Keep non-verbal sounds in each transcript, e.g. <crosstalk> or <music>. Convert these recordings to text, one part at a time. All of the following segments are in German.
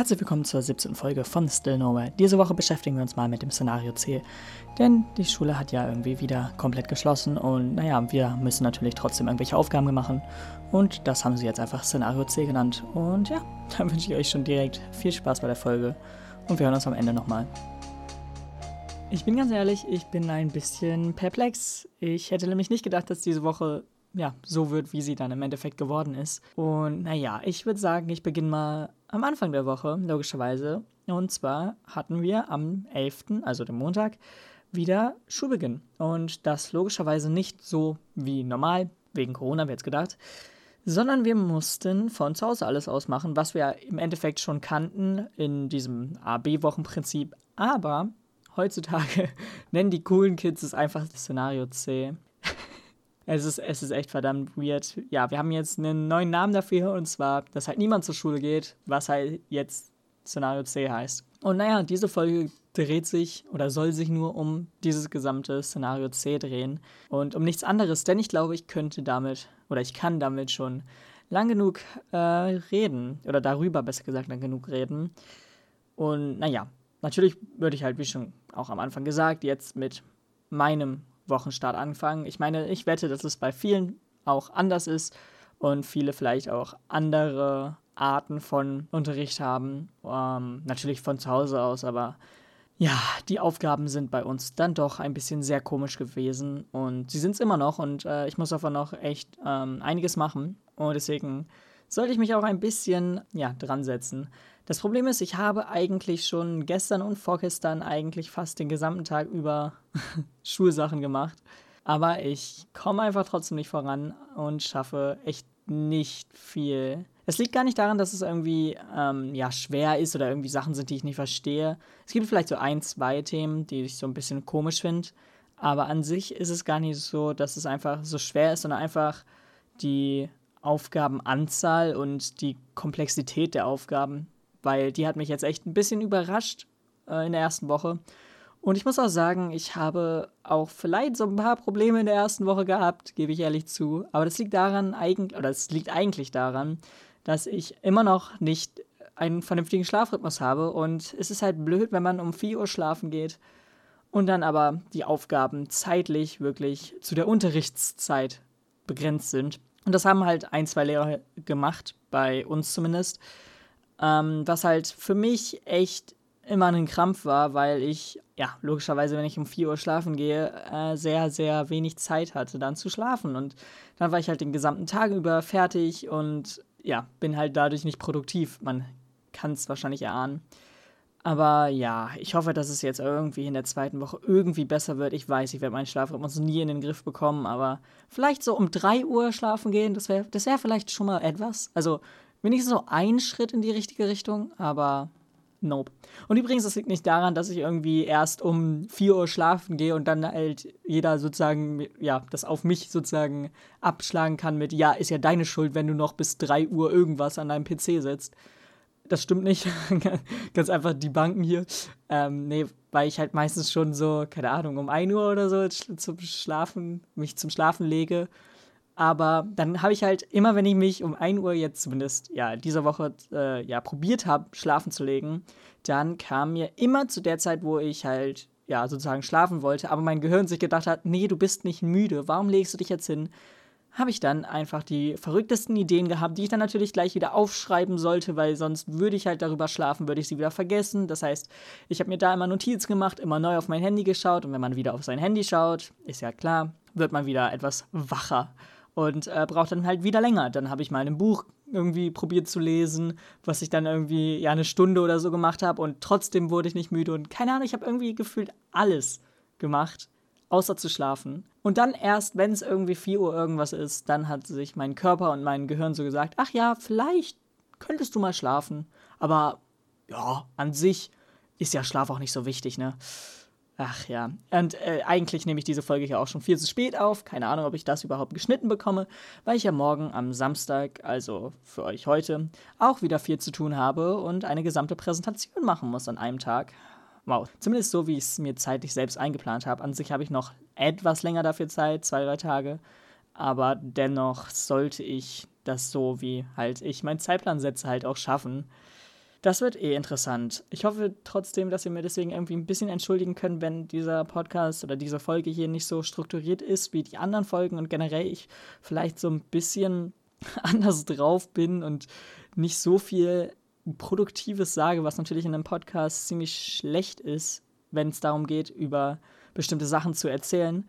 Herzlich willkommen zur 17. Folge von Still Nowhere. Diese Woche beschäftigen wir uns mal mit dem Szenario C, denn die Schule hat ja irgendwie wieder komplett geschlossen und naja, wir müssen natürlich trotzdem irgendwelche Aufgaben machen und das haben sie jetzt einfach Szenario C genannt. Und ja, <laughs> dann wünsche ich euch schon direkt viel Spaß bei der Folge und wir hören uns am Ende nochmal. Ich bin ganz ehrlich, ich bin ein bisschen perplex. Ich hätte nämlich nicht gedacht, dass diese Woche ja, so wird, wie sie dann im Endeffekt geworden ist. Und naja, ich würde sagen, ich beginne mal am Anfang der Woche, logischerweise. Und zwar hatten wir am 11., also dem Montag, wieder Schulbeginn. Und das logischerweise nicht so wie normal, wegen Corona, wir jetzt gedacht, sondern wir mussten von zu Hause alles ausmachen, was wir im Endeffekt schon kannten in diesem AB-Wochenprinzip. Aber heutzutage <laughs> nennen die coolen Kids es einfach Szenario C. Es ist, es ist echt verdammt weird. Ja, wir haben jetzt einen neuen Namen dafür und zwar, dass halt niemand zur Schule geht, was halt jetzt Szenario C heißt. Und naja, diese Folge dreht sich oder soll sich nur um dieses gesamte Szenario C drehen und um nichts anderes, denn ich glaube, ich könnte damit oder ich kann damit schon lang genug äh, reden oder darüber besser gesagt lang genug reden. Und naja, natürlich würde ich halt, wie schon auch am Anfang gesagt, jetzt mit meinem Wochenstart anfangen. Ich meine, ich wette, dass es bei vielen auch anders ist und viele vielleicht auch andere Arten von Unterricht haben. Ähm, natürlich von zu Hause aus, aber ja, die Aufgaben sind bei uns dann doch ein bisschen sehr komisch gewesen und sie sind es immer noch und äh, ich muss davon noch echt ähm, einiges machen und deswegen sollte ich mich auch ein bisschen ja, dran setzen. Das Problem ist, ich habe eigentlich schon gestern und vorgestern eigentlich fast den gesamten Tag über <laughs> Schulsachen gemacht. Aber ich komme einfach trotzdem nicht voran und schaffe echt nicht viel. Es liegt gar nicht daran, dass es irgendwie ähm, ja, schwer ist oder irgendwie Sachen sind, die ich nicht verstehe. Es gibt vielleicht so ein, zwei Themen, die ich so ein bisschen komisch finde. Aber an sich ist es gar nicht so, dass es einfach so schwer ist, sondern einfach die Aufgabenanzahl und die Komplexität der Aufgaben weil die hat mich jetzt echt ein bisschen überrascht äh, in der ersten Woche. Und ich muss auch sagen, ich habe auch vielleicht so ein paar Probleme in der ersten Woche gehabt, gebe ich ehrlich zu. Aber das liegt daran, eigentlich, oder es liegt eigentlich daran, dass ich immer noch nicht einen vernünftigen Schlafrhythmus habe. Und es ist halt blöd, wenn man um 4 Uhr schlafen geht und dann aber die Aufgaben zeitlich wirklich zu der Unterrichtszeit begrenzt sind. Und das haben halt ein, zwei Lehrer gemacht, bei uns zumindest. Ähm, was halt für mich echt immer ein Krampf war, weil ich, ja, logischerweise, wenn ich um 4 Uhr schlafen gehe, äh, sehr, sehr wenig Zeit hatte, dann zu schlafen. Und dann war ich halt den gesamten Tag über fertig und ja, bin halt dadurch nicht produktiv. Man kann es wahrscheinlich erahnen. Aber ja, ich hoffe, dass es jetzt irgendwie in der zweiten Woche irgendwie besser wird. Ich weiß, ich werde meinen Schlafrhythmus nie in den Griff bekommen, aber vielleicht so um 3 Uhr schlafen gehen, das wäre das wär vielleicht schon mal etwas. Also wenigstens so ein Schritt in die richtige Richtung, aber nope. Und übrigens, das liegt nicht daran, dass ich irgendwie erst um 4 Uhr schlafen gehe und dann halt jeder sozusagen, ja, das auf mich sozusagen abschlagen kann mit, ja, ist ja deine Schuld, wenn du noch bis 3 Uhr irgendwas an deinem PC sitzt. Das stimmt nicht. <laughs> Ganz einfach die Banken hier. Ähm, nee, weil ich halt meistens schon so, keine Ahnung, um 1 Uhr oder so zum Schlafen, mich zum Schlafen lege aber dann habe ich halt immer, wenn ich mich um 1 Uhr jetzt zumindest, ja, dieser Woche, äh, ja, probiert habe, schlafen zu legen, dann kam mir immer zu der Zeit, wo ich halt, ja, sozusagen schlafen wollte, aber mein Gehirn sich gedacht hat, nee, du bist nicht müde, warum legst du dich jetzt hin? Habe ich dann einfach die verrücktesten Ideen gehabt, die ich dann natürlich gleich wieder aufschreiben sollte, weil sonst würde ich halt darüber schlafen, würde ich sie wieder vergessen. Das heißt, ich habe mir da immer Notiz gemacht, immer neu auf mein Handy geschaut und wenn man wieder auf sein Handy schaut, ist ja klar, wird man wieder etwas wacher und äh, braucht dann halt wieder länger. Dann habe ich mal ein Buch irgendwie probiert zu lesen, was ich dann irgendwie ja eine Stunde oder so gemacht habe und trotzdem wurde ich nicht müde und keine Ahnung, ich habe irgendwie gefühlt alles gemacht, außer zu schlafen. Und dann erst, wenn es irgendwie 4 Uhr irgendwas ist, dann hat sich mein Körper und mein Gehirn so gesagt, ach ja, vielleicht könntest du mal schlafen. Aber ja, an sich ist ja Schlaf auch nicht so wichtig, ne? Ach ja. Und äh, eigentlich nehme ich diese Folge ja auch schon viel zu spät auf. Keine Ahnung, ob ich das überhaupt geschnitten bekomme, weil ich ja morgen am Samstag, also für euch heute, auch wieder viel zu tun habe und eine gesamte Präsentation machen muss an einem Tag. Wow. Zumindest so, wie ich es mir zeitlich selbst eingeplant habe. An sich habe ich noch etwas länger dafür Zeit, zwei, drei Tage. Aber dennoch sollte ich das so, wie halt ich meinen Zeitplan setze, halt auch schaffen. Das wird eh interessant. Ich hoffe trotzdem, dass ihr mir deswegen irgendwie ein bisschen entschuldigen könnt, wenn dieser Podcast oder diese Folge hier nicht so strukturiert ist wie die anderen Folgen und generell ich vielleicht so ein bisschen <laughs> anders drauf bin und nicht so viel Produktives sage, was natürlich in einem Podcast ziemlich schlecht ist, wenn es darum geht, über bestimmte Sachen zu erzählen.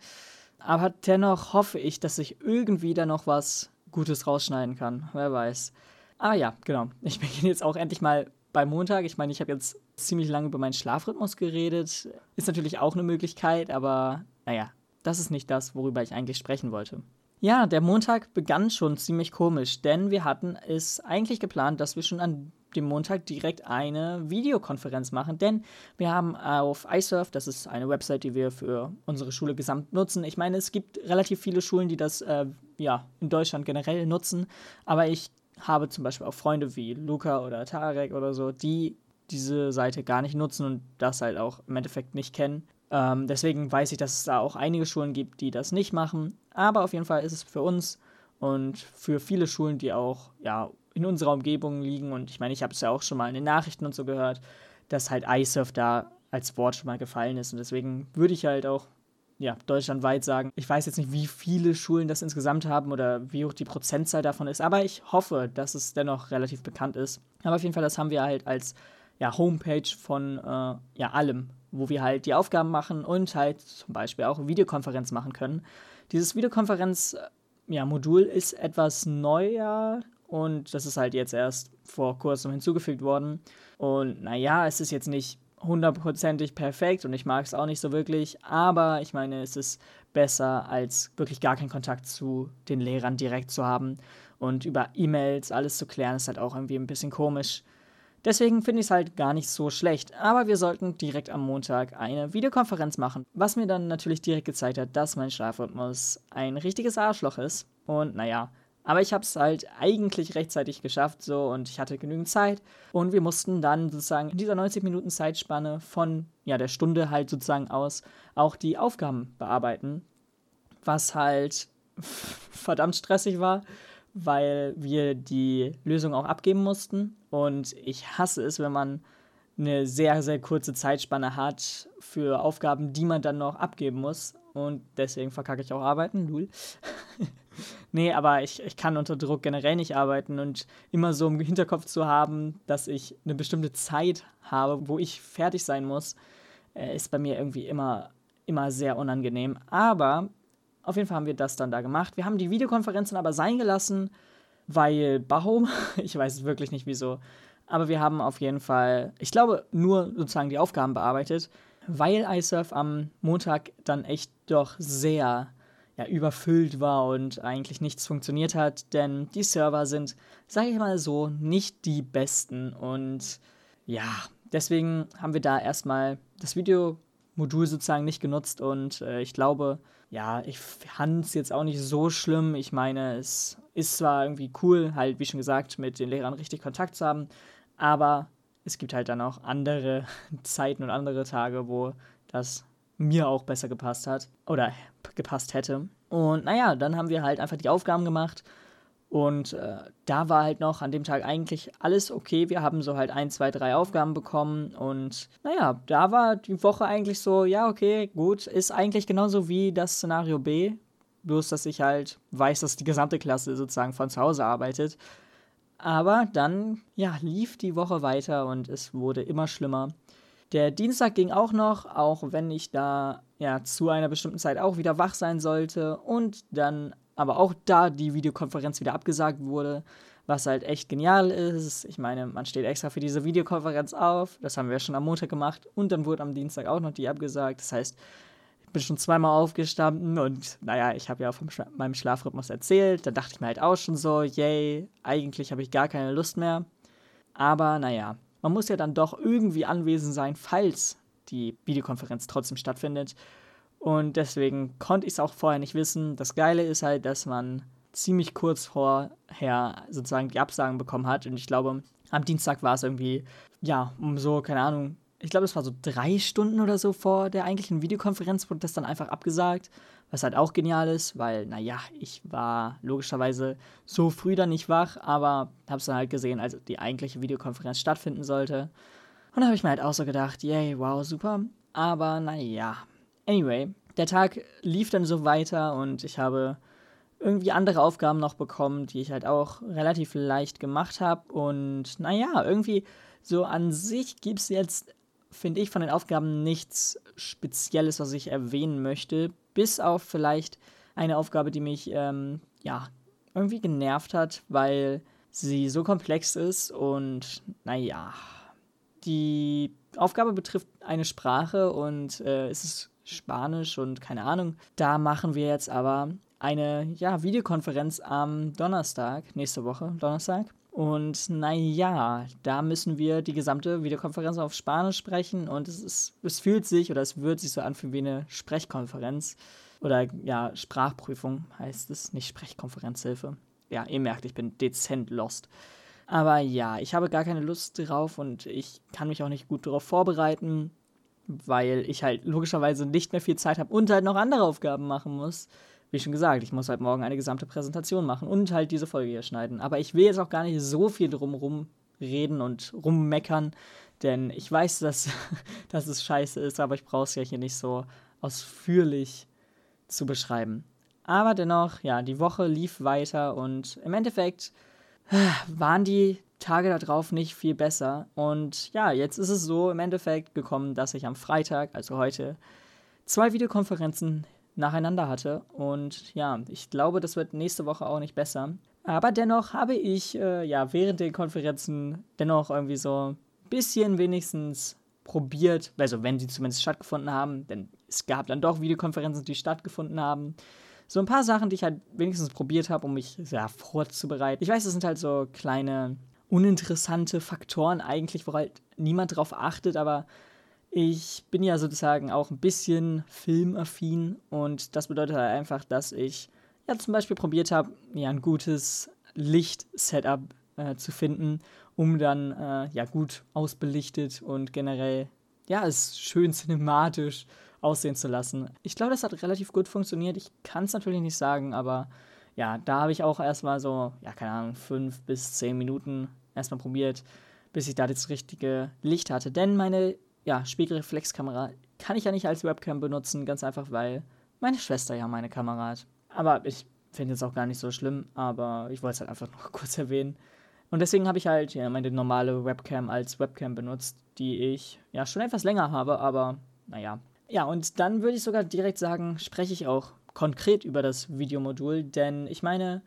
Aber dennoch hoffe ich, dass ich irgendwie da noch was Gutes rausschneiden kann. Wer weiß. Aber ja, genau. Ich <laughs> beginne jetzt auch endlich mal bei Montag. Ich meine, ich habe jetzt ziemlich lange über meinen Schlafrhythmus geredet. Ist natürlich auch eine Möglichkeit, aber naja, das ist nicht das, worüber ich eigentlich sprechen wollte. Ja, der Montag begann schon ziemlich komisch, denn wir hatten es eigentlich geplant, dass wir schon an dem Montag direkt eine Videokonferenz machen, denn wir haben auf iSurf, das ist eine Website, die wir für unsere Schule gesamt nutzen. Ich meine, es gibt relativ viele Schulen, die das äh, ja in Deutschland generell nutzen, aber ich habe zum Beispiel auch Freunde wie Luca oder Tarek oder so, die diese Seite gar nicht nutzen und das halt auch im Endeffekt nicht kennen. Ähm, deswegen weiß ich, dass es da auch einige Schulen gibt, die das nicht machen. Aber auf jeden Fall ist es für uns und für viele Schulen, die auch ja, in unserer Umgebung liegen. Und ich meine, ich habe es ja auch schon mal in den Nachrichten und so gehört, dass halt iSurf da als Wort schon mal gefallen ist. Und deswegen würde ich halt auch ja, deutschlandweit sagen. Ich weiß jetzt nicht, wie viele Schulen das insgesamt haben oder wie hoch die Prozentzahl davon ist, aber ich hoffe, dass es dennoch relativ bekannt ist. Aber auf jeden Fall, das haben wir halt als ja, Homepage von äh, ja, allem, wo wir halt die Aufgaben machen und halt zum Beispiel auch Videokonferenz machen können. Dieses Videokonferenz-Modul ja, ist etwas neuer und das ist halt jetzt erst vor kurzem hinzugefügt worden. Und naja, es ist jetzt nicht hundertprozentig perfekt und ich mag es auch nicht so wirklich, aber ich meine, es ist besser, als wirklich gar keinen Kontakt zu den Lehrern direkt zu haben und über E-Mails alles zu klären, ist halt auch irgendwie ein bisschen komisch. Deswegen finde ich es halt gar nicht so schlecht, aber wir sollten direkt am Montag eine Videokonferenz machen, was mir dann natürlich direkt gezeigt hat, dass mein Schlafrhythmus ein richtiges Arschloch ist. Und naja, aber ich habe es halt eigentlich rechtzeitig geschafft so und ich hatte genügend Zeit und wir mussten dann sozusagen in dieser 90 Minuten Zeitspanne von ja der Stunde halt sozusagen aus auch die Aufgaben bearbeiten, was halt <laughs> verdammt stressig war, weil wir die Lösung auch abgeben mussten und ich hasse es, wenn man eine sehr, sehr kurze Zeitspanne hat für Aufgaben, die man dann noch abgeben muss. Und deswegen verkacke ich auch Arbeiten, lul. <laughs> nee, aber ich, ich kann unter Druck generell nicht arbeiten und immer so im Hinterkopf zu haben, dass ich eine bestimmte Zeit habe, wo ich fertig sein muss, äh, ist bei mir irgendwie immer, immer sehr unangenehm. Aber auf jeden Fall haben wir das dann da gemacht. Wir haben die Videokonferenzen aber sein gelassen, weil Baum, <laughs> ich weiß wirklich nicht wieso, aber wir haben auf jeden Fall, ich glaube, nur sozusagen die Aufgaben bearbeitet, weil iSurf am Montag dann echt doch sehr ja, überfüllt war und eigentlich nichts funktioniert hat, denn die Server sind, sage ich mal so, nicht die besten und ja, deswegen haben wir da erstmal das Videomodul sozusagen nicht genutzt und äh, ich glaube, ja, ich fand es jetzt auch nicht so schlimm. Ich meine, es ist zwar irgendwie cool, halt, wie schon gesagt, mit den Lehrern richtig Kontakt zu haben, aber es gibt halt dann auch andere <laughs> Zeiten und andere Tage, wo das mir auch besser gepasst hat oder gepasst hätte. Und naja, dann haben wir halt einfach die Aufgaben gemacht. Und äh, da war halt noch an dem Tag eigentlich alles okay. Wir haben so halt ein, zwei, drei Aufgaben bekommen. Und naja, da war die Woche eigentlich so, ja, okay, gut. Ist eigentlich genauso wie das Szenario B. Bloß, dass ich halt weiß, dass die gesamte Klasse sozusagen von zu Hause arbeitet. Aber dann, ja, lief die Woche weiter und es wurde immer schlimmer. Der Dienstag ging auch noch, auch wenn ich da ja zu einer bestimmten Zeit auch wieder wach sein sollte und dann aber auch da die Videokonferenz wieder abgesagt wurde, was halt echt genial ist. Ich meine, man steht extra für diese Videokonferenz auf, das haben wir schon am Montag gemacht und dann wurde am Dienstag auch noch die abgesagt. Das heißt, ich bin schon zweimal aufgestanden und naja, ich habe ja von Schla meinem Schlafrhythmus erzählt. Da dachte ich mir halt auch schon so, yay, eigentlich habe ich gar keine Lust mehr. Aber naja, man muss ja dann doch irgendwie anwesend sein, falls die Videokonferenz trotzdem stattfindet. Und deswegen konnte ich es auch vorher nicht wissen. Das Geile ist halt, dass man ziemlich kurz vorher sozusagen die Absagen bekommen hat. Und ich glaube, am Dienstag war es irgendwie, ja, um so, keine Ahnung, ich glaube, es war so drei Stunden oder so vor der eigentlichen Videokonferenz, wurde das dann einfach abgesagt, was halt auch genial ist, weil, naja, ich war logischerweise so früh dann nicht wach, aber hab's dann halt gesehen, als die eigentliche Videokonferenz stattfinden sollte. Und da habe ich mir halt auch so gedacht, yay, wow, super. Aber naja. Anyway, der Tag lief dann so weiter und ich habe irgendwie andere Aufgaben noch bekommen, die ich halt auch relativ leicht gemacht habe. Und naja, irgendwie so an sich gibt es jetzt, finde ich, von den Aufgaben nichts Spezielles, was ich erwähnen möchte. Bis auf vielleicht eine Aufgabe, die mich, ähm, ja, irgendwie genervt hat, weil sie so komplex ist und naja, die Aufgabe betrifft eine Sprache und äh, es ist Spanisch und keine Ahnung. Da machen wir jetzt aber eine ja, Videokonferenz am Donnerstag, nächste Woche, Donnerstag. Und naja, da müssen wir die gesamte Videokonferenz auf Spanisch sprechen und es, ist, es fühlt sich oder es wird sich so anfühlen wie eine Sprechkonferenz. Oder ja, Sprachprüfung heißt es, nicht Sprechkonferenzhilfe. Ja, ihr merkt, ich bin dezent lost. Aber ja, ich habe gar keine Lust drauf und ich kann mich auch nicht gut darauf vorbereiten, weil ich halt logischerweise nicht mehr viel Zeit habe und halt noch andere Aufgaben machen muss wie schon gesagt, ich muss halt morgen eine gesamte Präsentation machen und halt diese Folge hier schneiden. Aber ich will jetzt auch gar nicht so viel drumherum reden und rummeckern, denn ich weiß, dass, <laughs> dass es scheiße ist, aber ich brauche es ja hier nicht so ausführlich zu beschreiben. Aber dennoch, ja, die Woche lief weiter und im Endeffekt waren die Tage darauf nicht viel besser. Und ja, jetzt ist es so im Endeffekt gekommen, dass ich am Freitag, also heute, zwei Videokonferenzen nacheinander hatte. Und ja, ich glaube, das wird nächste Woche auch nicht besser. Aber dennoch habe ich äh, ja während den Konferenzen dennoch irgendwie so ein bisschen wenigstens probiert, also wenn sie zumindest stattgefunden haben, denn es gab dann doch Videokonferenzen, die stattgefunden haben. So ein paar Sachen, die ich halt wenigstens probiert habe, um mich ja, vorzubereiten. Ich weiß, das sind halt so kleine, uninteressante Faktoren eigentlich, wo halt niemand drauf achtet, aber ich bin ja sozusagen auch ein bisschen filmaffin und das bedeutet halt einfach, dass ich ja zum Beispiel probiert habe, ja ein gutes Licht-Setup äh, zu finden, um dann äh, ja gut ausbelichtet und generell ja es schön cinematisch aussehen zu lassen. Ich glaube, das hat relativ gut funktioniert. Ich kann es natürlich nicht sagen, aber ja, da habe ich auch erstmal so, ja, keine Ahnung, fünf bis zehn Minuten erstmal probiert, bis ich da das richtige Licht hatte. Denn meine ja, Spiegelreflexkamera kann ich ja nicht als Webcam benutzen, ganz einfach, weil meine Schwester ja meine Kamera hat. Aber ich finde es auch gar nicht so schlimm, aber ich wollte es halt einfach <laughs> noch kurz erwähnen. Und deswegen habe ich halt ja, meine normale Webcam als Webcam benutzt, die ich ja schon etwas länger habe, aber naja. Ja, und dann würde ich sogar direkt sagen, spreche ich auch konkret über das Videomodul, denn ich meine,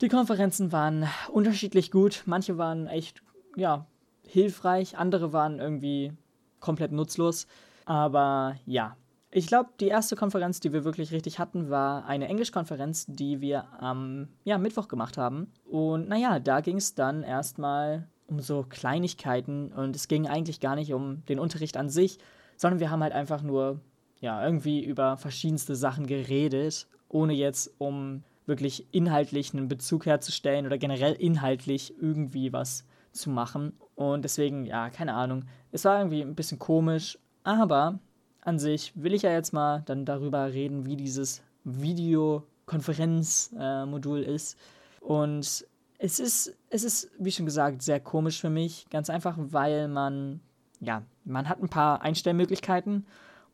die Konferenzen waren unterschiedlich gut. Manche waren echt, ja, hilfreich, andere waren irgendwie komplett nutzlos. Aber ja, ich glaube, die erste Konferenz, die wir wirklich richtig hatten, war eine Englischkonferenz, die wir am ja, Mittwoch gemacht haben. Und naja, da ging es dann erstmal um so Kleinigkeiten und es ging eigentlich gar nicht um den Unterricht an sich, sondern wir haben halt einfach nur ja, irgendwie über verschiedenste Sachen geredet, ohne jetzt um wirklich inhaltlich einen Bezug herzustellen oder generell inhaltlich irgendwie was zu machen. Und deswegen, ja, keine Ahnung. Es war irgendwie ein bisschen komisch, aber an sich will ich ja jetzt mal dann darüber reden, wie dieses Videokonferenzmodul äh, ist. Und es ist, es ist, wie schon gesagt, sehr komisch für mich. Ganz einfach, weil man, ja, man hat ein paar Einstellmöglichkeiten.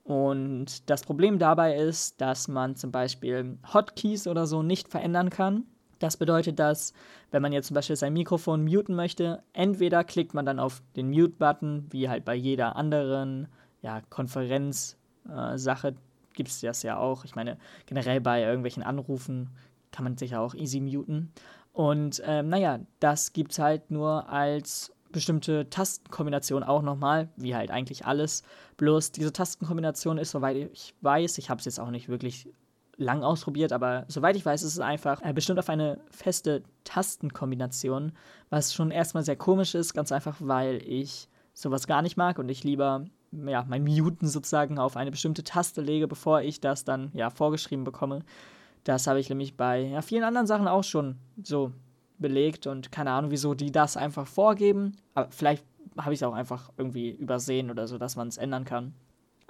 Und das Problem dabei ist, dass man zum Beispiel Hotkeys oder so nicht verändern kann. Das bedeutet, dass, wenn man jetzt zum Beispiel sein Mikrofon muten möchte, entweder klickt man dann auf den Mute-Button, wie halt bei jeder anderen ja, Konferenz-Sache äh, gibt es das ja auch. Ich meine, generell bei irgendwelchen Anrufen kann man sich ja auch easy muten. Und ähm, naja, das gibt es halt nur als bestimmte Tastenkombination auch nochmal, wie halt eigentlich alles. Bloß diese Tastenkombination ist, soweit ich weiß, ich habe es jetzt auch nicht wirklich lang ausprobiert, aber soweit ich weiß, ist es einfach äh, bestimmt auf eine feste Tastenkombination, was schon erstmal sehr komisch ist, ganz einfach, weil ich sowas gar nicht mag und ich lieber ja, mein Muten sozusagen auf eine bestimmte Taste lege, bevor ich das dann ja vorgeschrieben bekomme. Das habe ich nämlich bei ja, vielen anderen Sachen auch schon so belegt und keine Ahnung, wieso die das einfach vorgeben. Aber vielleicht habe ich es auch einfach irgendwie übersehen oder so, dass man es ändern kann.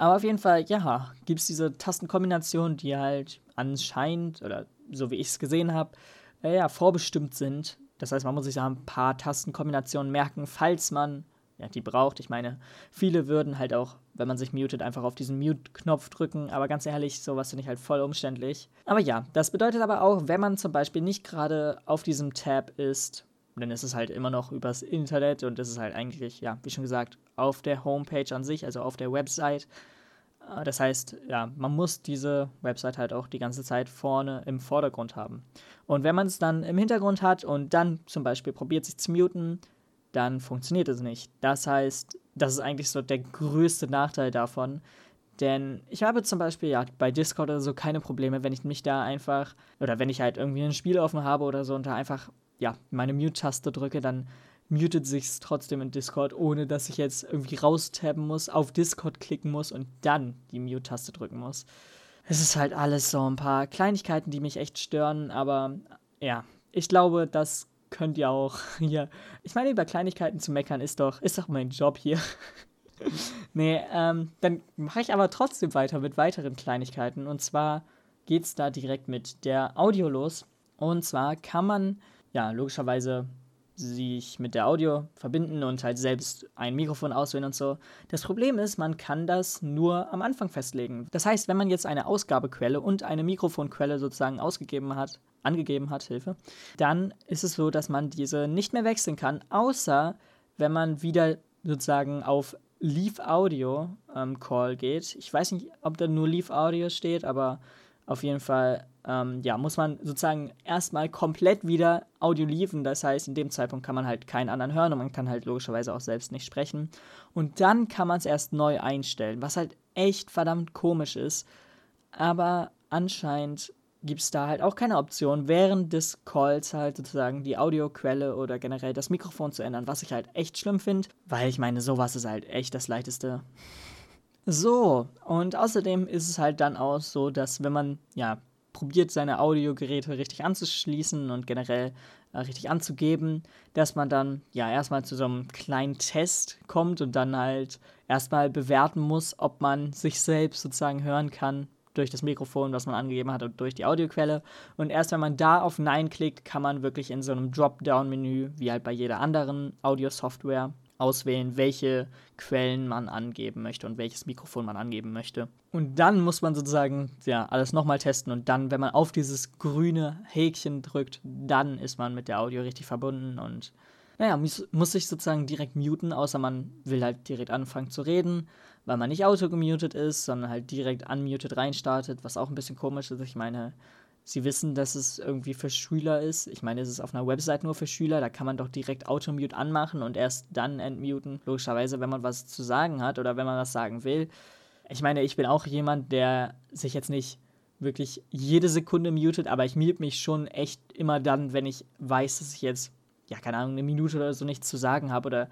Aber auf jeden Fall, ja, gibt es diese Tastenkombinationen, die halt anscheinend, oder so wie ich es gesehen habe, äh, ja, vorbestimmt sind. Das heißt, man muss sich da ein paar Tastenkombinationen merken, falls man ja, die braucht. Ich meine, viele würden halt auch, wenn man sich mutet, einfach auf diesen Mute-Knopf drücken. Aber ganz ehrlich, sowas finde ich halt voll umständlich. Aber ja, das bedeutet aber auch, wenn man zum Beispiel nicht gerade auf diesem Tab ist, dann ist es halt immer noch übers Internet und es ist halt eigentlich, ja, wie schon gesagt, auf der Homepage an sich, also auf der Website. Äh, das heißt, ja, man muss diese Website halt auch die ganze Zeit vorne im Vordergrund haben. Und wenn man es dann im Hintergrund hat und dann zum Beispiel probiert, sich zu muten, dann funktioniert es nicht. Das heißt, das ist eigentlich so der größte Nachteil davon. Denn ich habe zum Beispiel ja bei Discord oder so keine Probleme, wenn ich mich da einfach, oder wenn ich halt irgendwie ein Spiel offen habe oder so und da einfach, ja, meine Mute-Taste drücke, dann mutet sich trotzdem in Discord, ohne dass ich jetzt irgendwie raustappen muss, auf Discord klicken muss und dann die Mute-Taste drücken muss. Es ist halt alles so ein paar Kleinigkeiten, die mich echt stören, aber ja, ich glaube, das könnt ihr auch <laughs> hier. Ich meine, über Kleinigkeiten zu meckern ist doch, ist doch mein Job hier. <laughs> nee, ähm, dann mache ich aber trotzdem weiter mit weiteren Kleinigkeiten. Und zwar geht es da direkt mit der Audio los. Und zwar kann man, ja, logischerweise sich mit der Audio verbinden und halt selbst ein Mikrofon auswählen und so. Das Problem ist, man kann das nur am Anfang festlegen. Das heißt, wenn man jetzt eine Ausgabequelle und eine Mikrofonquelle sozusagen ausgegeben hat, angegeben hat, Hilfe, dann ist es so, dass man diese nicht mehr wechseln kann, außer wenn man wieder sozusagen auf Leave Audio ähm, Call geht. Ich weiß nicht, ob da nur Leave Audio steht, aber auf jeden Fall ähm, ja, muss man sozusagen erstmal komplett wieder Audio liefen. Das heißt, in dem Zeitpunkt kann man halt keinen anderen hören und man kann halt logischerweise auch selbst nicht sprechen. Und dann kann man es erst neu einstellen, was halt echt verdammt komisch ist. Aber anscheinend gibt es da halt auch keine Option, während des Calls halt sozusagen die Audioquelle oder generell das Mikrofon zu ändern, was ich halt echt schlimm finde, weil ich meine, sowas ist halt echt das Leichteste. So, und außerdem ist es halt dann auch so, dass wenn man ja probiert, seine Audiogeräte richtig anzuschließen und generell äh, richtig anzugeben, dass man dann ja erstmal zu so einem kleinen Test kommt und dann halt erstmal bewerten muss, ob man sich selbst sozusagen hören kann durch das Mikrofon, was man angegeben hat und durch die Audioquelle. Und erst wenn man da auf Nein klickt, kann man wirklich in so einem Dropdown-Menü, wie halt bei jeder anderen Audio-Software, auswählen, welche Quellen man angeben möchte und welches Mikrofon man angeben möchte. Und dann muss man sozusagen ja, alles nochmal testen und dann, wenn man auf dieses grüne Häkchen drückt, dann ist man mit der Audio richtig verbunden und naja, muss, muss sich sozusagen direkt muten, außer man will halt direkt anfangen zu reden, weil man nicht autogemutet ist, sondern halt direkt unmuted reinstartet, was auch ein bisschen komisch ist. Ich meine, sie wissen, dass es irgendwie für Schüler ist. Ich meine, es ist auf einer Website nur für Schüler, da kann man doch direkt Automute anmachen und erst dann entmuten. Logischerweise, wenn man was zu sagen hat oder wenn man was sagen will. Ich meine, ich bin auch jemand, der sich jetzt nicht wirklich jede Sekunde mutet, aber ich mute mich schon echt immer dann, wenn ich weiß, dass ich jetzt, ja, keine Ahnung, eine Minute oder so nichts zu sagen habe oder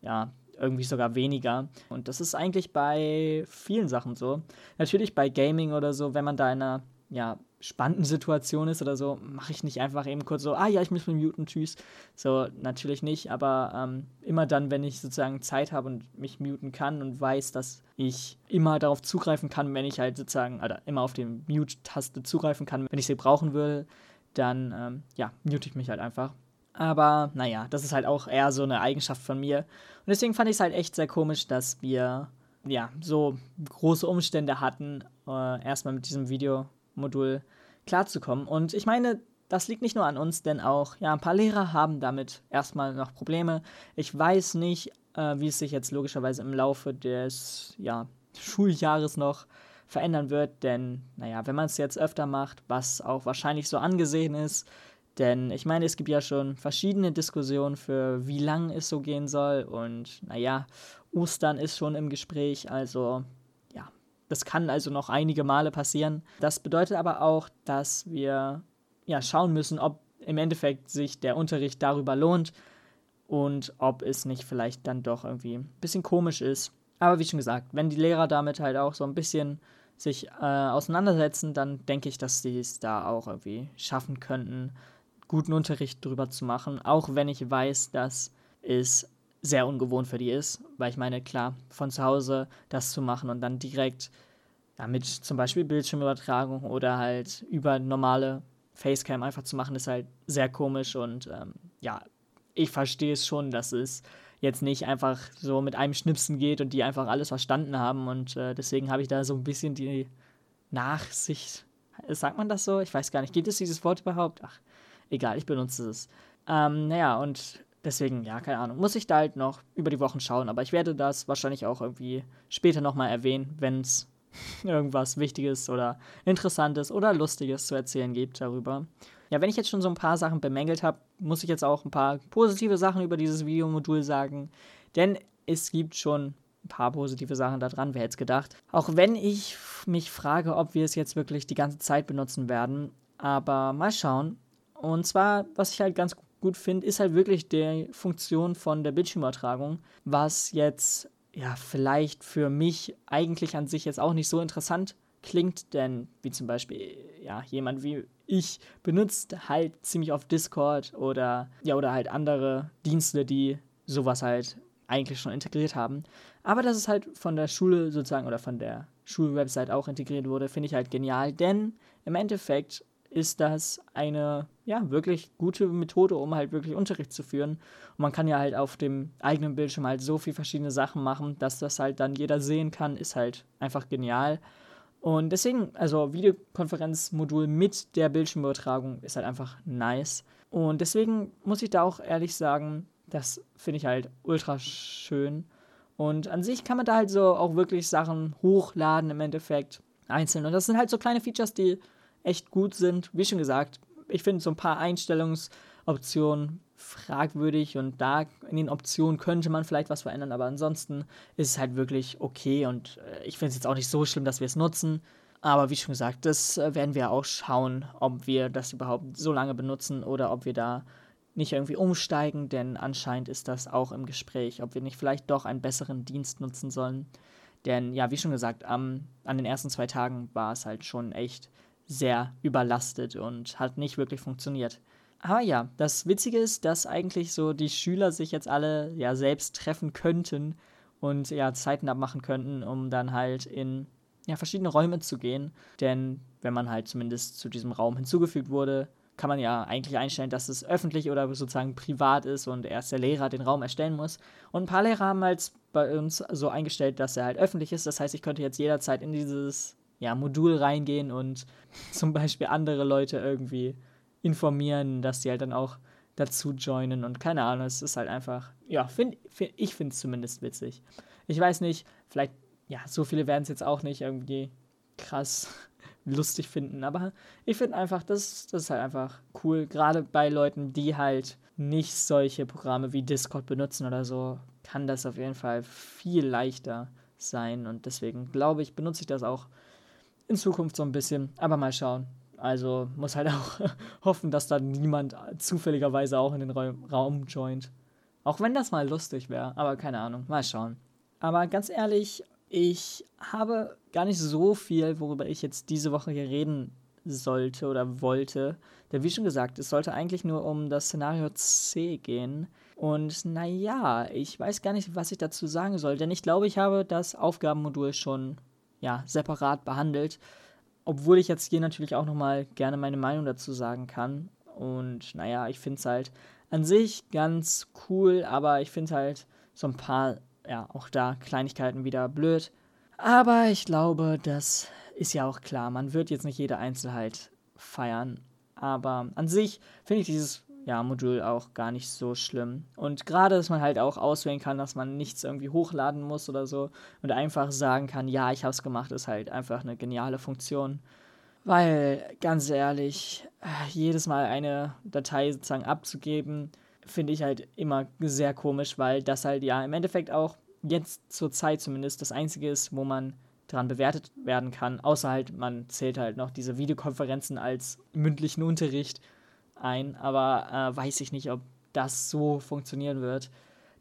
ja, irgendwie sogar weniger. Und das ist eigentlich bei vielen Sachen so. Natürlich bei Gaming oder so, wenn man da in einer ja, spannenden Situation ist oder so, mache ich nicht einfach eben kurz so, ah ja, ich muss mich muten, tschüss. So, natürlich nicht, aber ähm, immer dann, wenn ich sozusagen Zeit habe und mich muten kann und weiß, dass ich immer darauf zugreifen kann, wenn ich halt sozusagen, oder immer auf die Mute-Taste zugreifen kann, wenn ich sie brauchen würde, dann, ähm, ja, mute ich mich halt einfach. Aber naja, das ist halt auch eher so eine Eigenschaft von mir. Und deswegen fand ich es halt echt sehr komisch, dass wir ja so große Umstände hatten, äh, erstmal mit diesem Videomodul klarzukommen. Und ich meine, das liegt nicht nur an uns, denn auch ja, ein paar Lehrer haben damit erstmal noch Probleme. Ich weiß nicht, äh, wie es sich jetzt logischerweise im Laufe des ja, Schuljahres noch verändern wird, denn naja, wenn man es jetzt öfter macht, was auch wahrscheinlich so angesehen ist, denn ich meine, es gibt ja schon verschiedene Diskussionen für wie lang es so gehen soll und naja, Ostern ist schon im Gespräch, also das kann also noch einige Male passieren. Das bedeutet aber auch, dass wir ja, schauen müssen, ob im Endeffekt sich der Unterricht darüber lohnt und ob es nicht vielleicht dann doch irgendwie ein bisschen komisch ist. Aber wie schon gesagt, wenn die Lehrer damit halt auch so ein bisschen sich äh, auseinandersetzen, dann denke ich, dass sie es da auch irgendwie schaffen könnten, guten Unterricht drüber zu machen, auch wenn ich weiß, dass es sehr ungewohnt für die ist, weil ich meine, klar, von zu Hause das zu machen und dann direkt ja, mit zum Beispiel Bildschirmübertragung oder halt über normale Facecam einfach zu machen, ist halt sehr komisch und ähm, ja, ich verstehe es schon, dass es jetzt nicht einfach so mit einem Schnipsen geht und die einfach alles verstanden haben und äh, deswegen habe ich da so ein bisschen die Nachsicht. Sagt man das so? Ich weiß gar nicht. Gibt es dieses Wort überhaupt? Ach, egal, ich benutze es. Ähm, naja, und deswegen, ja, keine Ahnung. Muss ich da halt noch über die Wochen schauen, aber ich werde das wahrscheinlich auch irgendwie später nochmal erwähnen, wenn es irgendwas Wichtiges oder Interessantes oder Lustiges zu erzählen gibt darüber. Ja, wenn ich jetzt schon so ein paar Sachen bemängelt habe, muss ich jetzt auch ein paar positive Sachen über dieses Videomodul sagen. Denn es gibt schon ein paar positive Sachen daran, wer hätte es gedacht. Auch wenn ich mich frage, ob wir es jetzt wirklich die ganze Zeit benutzen werden. Aber mal schauen. Und zwar, was ich halt ganz gut finde, ist halt wirklich die Funktion von der Bildschirmübertragung, was jetzt ja vielleicht für mich eigentlich an sich jetzt auch nicht so interessant klingt, denn wie zum Beispiel ja jemand wie ich benutzt halt ziemlich oft Discord oder ja oder halt andere Dienste, die sowas halt eigentlich schon integriert haben. Aber dass es halt von der Schule sozusagen oder von der Schulwebsite auch integriert wurde, finde ich halt genial, denn im Endeffekt ist das eine ja wirklich gute Methode, um halt wirklich Unterricht zu führen. Und man kann ja halt auf dem eigenen Bildschirm halt so viele verschiedene Sachen machen, dass das halt dann jeder sehen kann, ist halt einfach genial. Und deswegen, also Videokonferenzmodul mit der Bildschirmübertragung ist halt einfach nice. Und deswegen muss ich da auch ehrlich sagen, das finde ich halt ultra schön. Und an sich kann man da halt so auch wirklich Sachen hochladen im Endeffekt einzeln. Und das sind halt so kleine Features, die echt gut sind. Wie schon gesagt, ich finde so ein paar Einstellungsoptionen fragwürdig und da in den Optionen könnte man vielleicht was verändern, aber ansonsten ist es halt wirklich okay und äh, ich finde es jetzt auch nicht so schlimm, dass wir es nutzen. Aber wie schon gesagt, das äh, werden wir auch schauen, ob wir das überhaupt so lange benutzen oder ob wir da nicht irgendwie umsteigen, denn anscheinend ist das auch im Gespräch, ob wir nicht vielleicht doch einen besseren Dienst nutzen sollen. Denn ja, wie schon gesagt, am, an den ersten zwei Tagen war es halt schon echt sehr überlastet und hat nicht wirklich funktioniert. Aber ja, das Witzige ist, dass eigentlich so die Schüler sich jetzt alle ja selbst treffen könnten und ja Zeiten abmachen könnten, um dann halt in ja, verschiedene Räume zu gehen. Denn wenn man halt zumindest zu diesem Raum hinzugefügt wurde, kann man ja eigentlich einstellen, dass es öffentlich oder sozusagen privat ist und erst der Lehrer den Raum erstellen muss. Und ein paar Lehrer haben halt bei uns so eingestellt, dass er halt öffentlich ist. Das heißt, ich könnte jetzt jederzeit in dieses ja, Modul reingehen und <laughs> zum Beispiel andere Leute irgendwie informieren, dass die halt dann auch dazu joinen und keine Ahnung, es ist halt einfach, ja, find, find ich finde es zumindest witzig. Ich weiß nicht, vielleicht, ja, so viele werden es jetzt auch nicht irgendwie krass <laughs> lustig finden, aber ich finde einfach, das, das ist halt einfach cool, gerade bei Leuten, die halt nicht solche Programme wie Discord benutzen oder so, kann das auf jeden Fall viel leichter sein und deswegen glaube ich, benutze ich das auch in Zukunft so ein bisschen, aber mal schauen. Also muss halt auch <laughs> hoffen, dass da niemand zufälligerweise auch in den Raum joint. Auch wenn das mal lustig wäre, aber keine Ahnung, mal schauen. Aber ganz ehrlich, ich habe gar nicht so viel, worüber ich jetzt diese Woche hier reden sollte oder wollte. Denn wie schon gesagt, es sollte eigentlich nur um das Szenario C gehen. Und naja, ich weiß gar nicht, was ich dazu sagen soll, denn ich glaube, ich habe das Aufgabenmodul schon ja, separat behandelt obwohl ich jetzt hier natürlich auch nochmal gerne meine Meinung dazu sagen kann. Und naja, ich finde es halt an sich ganz cool, aber ich finde halt so ein paar, ja, auch da Kleinigkeiten wieder blöd. Aber ich glaube, das ist ja auch klar. Man wird jetzt nicht jede Einzelheit feiern. Aber an sich finde ich dieses ja, Modul auch gar nicht so schlimm. Und gerade, dass man halt auch auswählen kann, dass man nichts irgendwie hochladen muss oder so und einfach sagen kann, ja, ich habe es gemacht, ist halt einfach eine geniale Funktion. Weil, ganz ehrlich, jedes Mal eine Datei sozusagen abzugeben, finde ich halt immer sehr komisch, weil das halt ja im Endeffekt auch jetzt zur Zeit zumindest das Einzige ist, wo man dran bewertet werden kann, außer halt, man zählt halt noch diese Videokonferenzen als mündlichen Unterricht ein, aber äh, weiß ich nicht, ob das so funktionieren wird.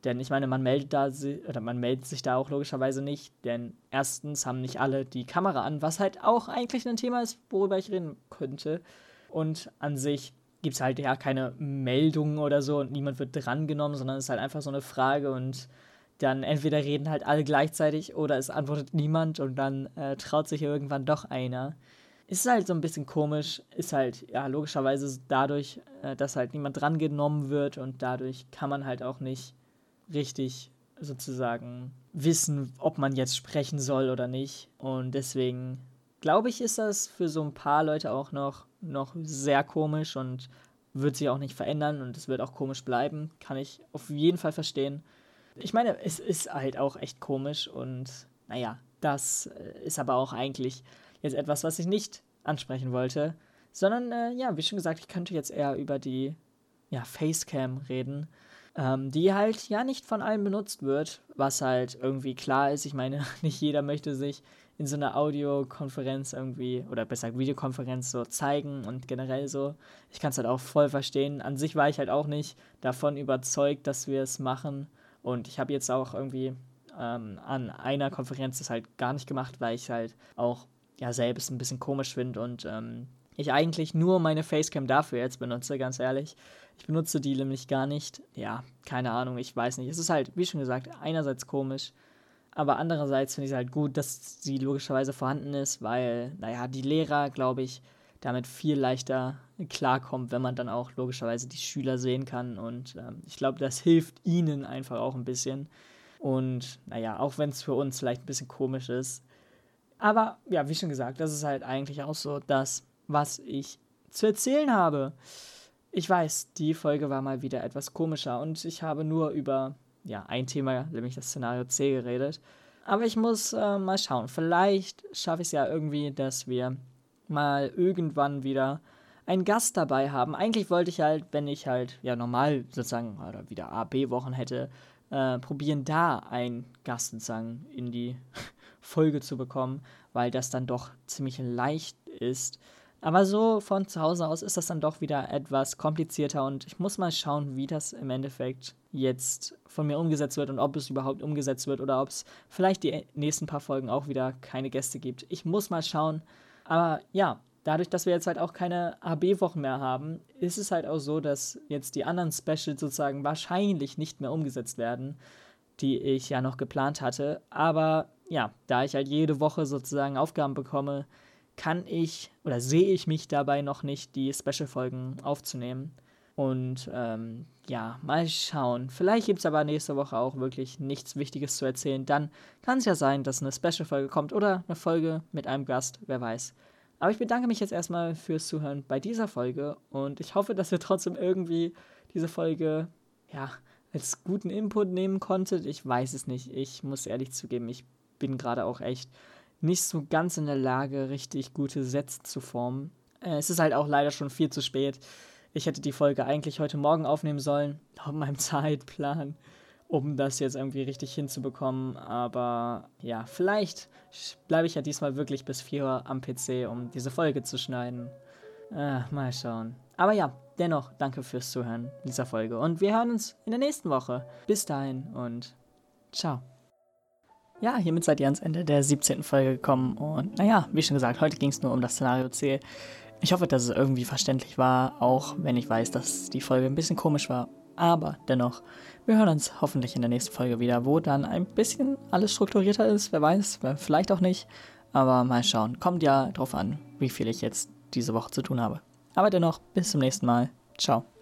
Denn ich meine, man meldet da oder man meldet sich da auch logischerweise nicht, denn erstens haben nicht alle die Kamera an, was halt auch eigentlich ein Thema ist, worüber ich reden könnte. Und an sich gibt es halt ja keine Meldungen oder so und niemand wird drangenommen, sondern es ist halt einfach so eine Frage und dann entweder reden halt alle gleichzeitig oder es antwortet niemand und dann äh, traut sich irgendwann doch einer. Ist halt so ein bisschen komisch, ist halt ja logischerweise dadurch, äh, dass halt niemand drangenommen wird und dadurch kann man halt auch nicht richtig sozusagen wissen, ob man jetzt sprechen soll oder nicht. Und deswegen glaube ich, ist das für so ein paar Leute auch noch, noch sehr komisch und wird sich auch nicht verändern und es wird auch komisch bleiben. Kann ich auf jeden Fall verstehen. Ich meine, es ist halt auch echt komisch und naja, das äh, ist aber auch eigentlich jetzt etwas, was ich nicht ansprechen wollte, sondern äh, ja, wie schon gesagt, ich könnte jetzt eher über die ja, Facecam reden, ähm, die halt ja nicht von allen benutzt wird, was halt irgendwie klar ist. Ich meine, <laughs> nicht jeder möchte sich in so einer Audiokonferenz irgendwie oder besser Videokonferenz so zeigen und generell so. Ich kann es halt auch voll verstehen. An sich war ich halt auch nicht davon überzeugt, dass wir es machen. Und ich habe jetzt auch irgendwie ähm, an einer Konferenz das halt gar nicht gemacht, weil ich halt auch ja selbst ein bisschen komisch finde und ähm, ich eigentlich nur meine Facecam dafür jetzt benutze, ganz ehrlich. Ich benutze die nämlich gar nicht. Ja, keine Ahnung, ich weiß nicht. Es ist halt, wie schon gesagt, einerseits komisch, aber andererseits finde ich es halt gut, dass sie logischerweise vorhanden ist, weil, naja, die Lehrer, glaube ich, damit viel leichter klarkommt, wenn man dann auch logischerweise die Schüler sehen kann. Und ähm, ich glaube, das hilft ihnen einfach auch ein bisschen. Und naja, auch wenn es für uns vielleicht ein bisschen komisch ist. Aber ja, wie schon gesagt, das ist halt eigentlich auch so das, was ich zu erzählen habe. Ich weiß, die Folge war mal wieder etwas komischer und ich habe nur über ja, ein Thema, nämlich das Szenario C, geredet. Aber ich muss äh, mal schauen. Vielleicht schaffe ich es ja irgendwie, dass wir mal irgendwann wieder einen Gast dabei haben. Eigentlich wollte ich halt, wenn ich halt ja normal sozusagen oder wieder A, B-Wochen hätte, äh, probieren, da einen Gast sozusagen in die <laughs> Folge zu bekommen, weil das dann doch ziemlich leicht ist. Aber so von zu Hause aus ist das dann doch wieder etwas komplizierter und ich muss mal schauen, wie das im Endeffekt jetzt von mir umgesetzt wird und ob es überhaupt umgesetzt wird oder ob es vielleicht die nächsten paar Folgen auch wieder keine Gäste gibt. Ich muss mal schauen. Aber ja, dadurch, dass wir jetzt halt auch keine AB-Wochen mehr haben, ist es halt auch so, dass jetzt die anderen Specials sozusagen wahrscheinlich nicht mehr umgesetzt werden, die ich ja noch geplant hatte. Aber ja, da ich halt jede Woche sozusagen Aufgaben bekomme, kann ich oder sehe ich mich dabei noch nicht, die Special-Folgen aufzunehmen. Und ähm, ja, mal schauen. Vielleicht gibt es aber nächste Woche auch wirklich nichts Wichtiges zu erzählen. Dann kann es ja sein, dass eine Special-Folge kommt oder eine Folge mit einem Gast, wer weiß. Aber ich bedanke mich jetzt erstmal fürs Zuhören bei dieser Folge und ich hoffe, dass ihr trotzdem irgendwie diese Folge, ja, als guten Input nehmen konntet. Ich weiß es nicht. Ich muss ehrlich zugeben, ich bin gerade auch echt nicht so ganz in der Lage, richtig gute Sätze zu formen. Äh, es ist halt auch leider schon viel zu spät. Ich hätte die Folge eigentlich heute Morgen aufnehmen sollen, auf meinem <laughs> Zeitplan, um das jetzt irgendwie richtig hinzubekommen. Aber ja, vielleicht bleibe ich ja diesmal wirklich bis 4 Uhr am PC, um diese Folge zu schneiden. Ah, mal schauen. Aber ja, dennoch danke fürs Zuhören dieser Folge. Und wir hören uns in der nächsten Woche. Bis dahin und ciao. Ja, hiermit seid ihr ans Ende der 17. Folge gekommen. Und naja, wie schon gesagt, heute ging es nur um das Szenario C. Ich hoffe, dass es irgendwie verständlich war, auch wenn ich weiß, dass die Folge ein bisschen komisch war. Aber dennoch, wir hören uns hoffentlich in der nächsten Folge wieder, wo dann ein bisschen alles strukturierter ist. Wer weiß, vielleicht auch nicht. Aber mal schauen. Kommt ja drauf an, wie viel ich jetzt diese Woche zu tun habe. Aber dennoch, bis zum nächsten Mal. Ciao.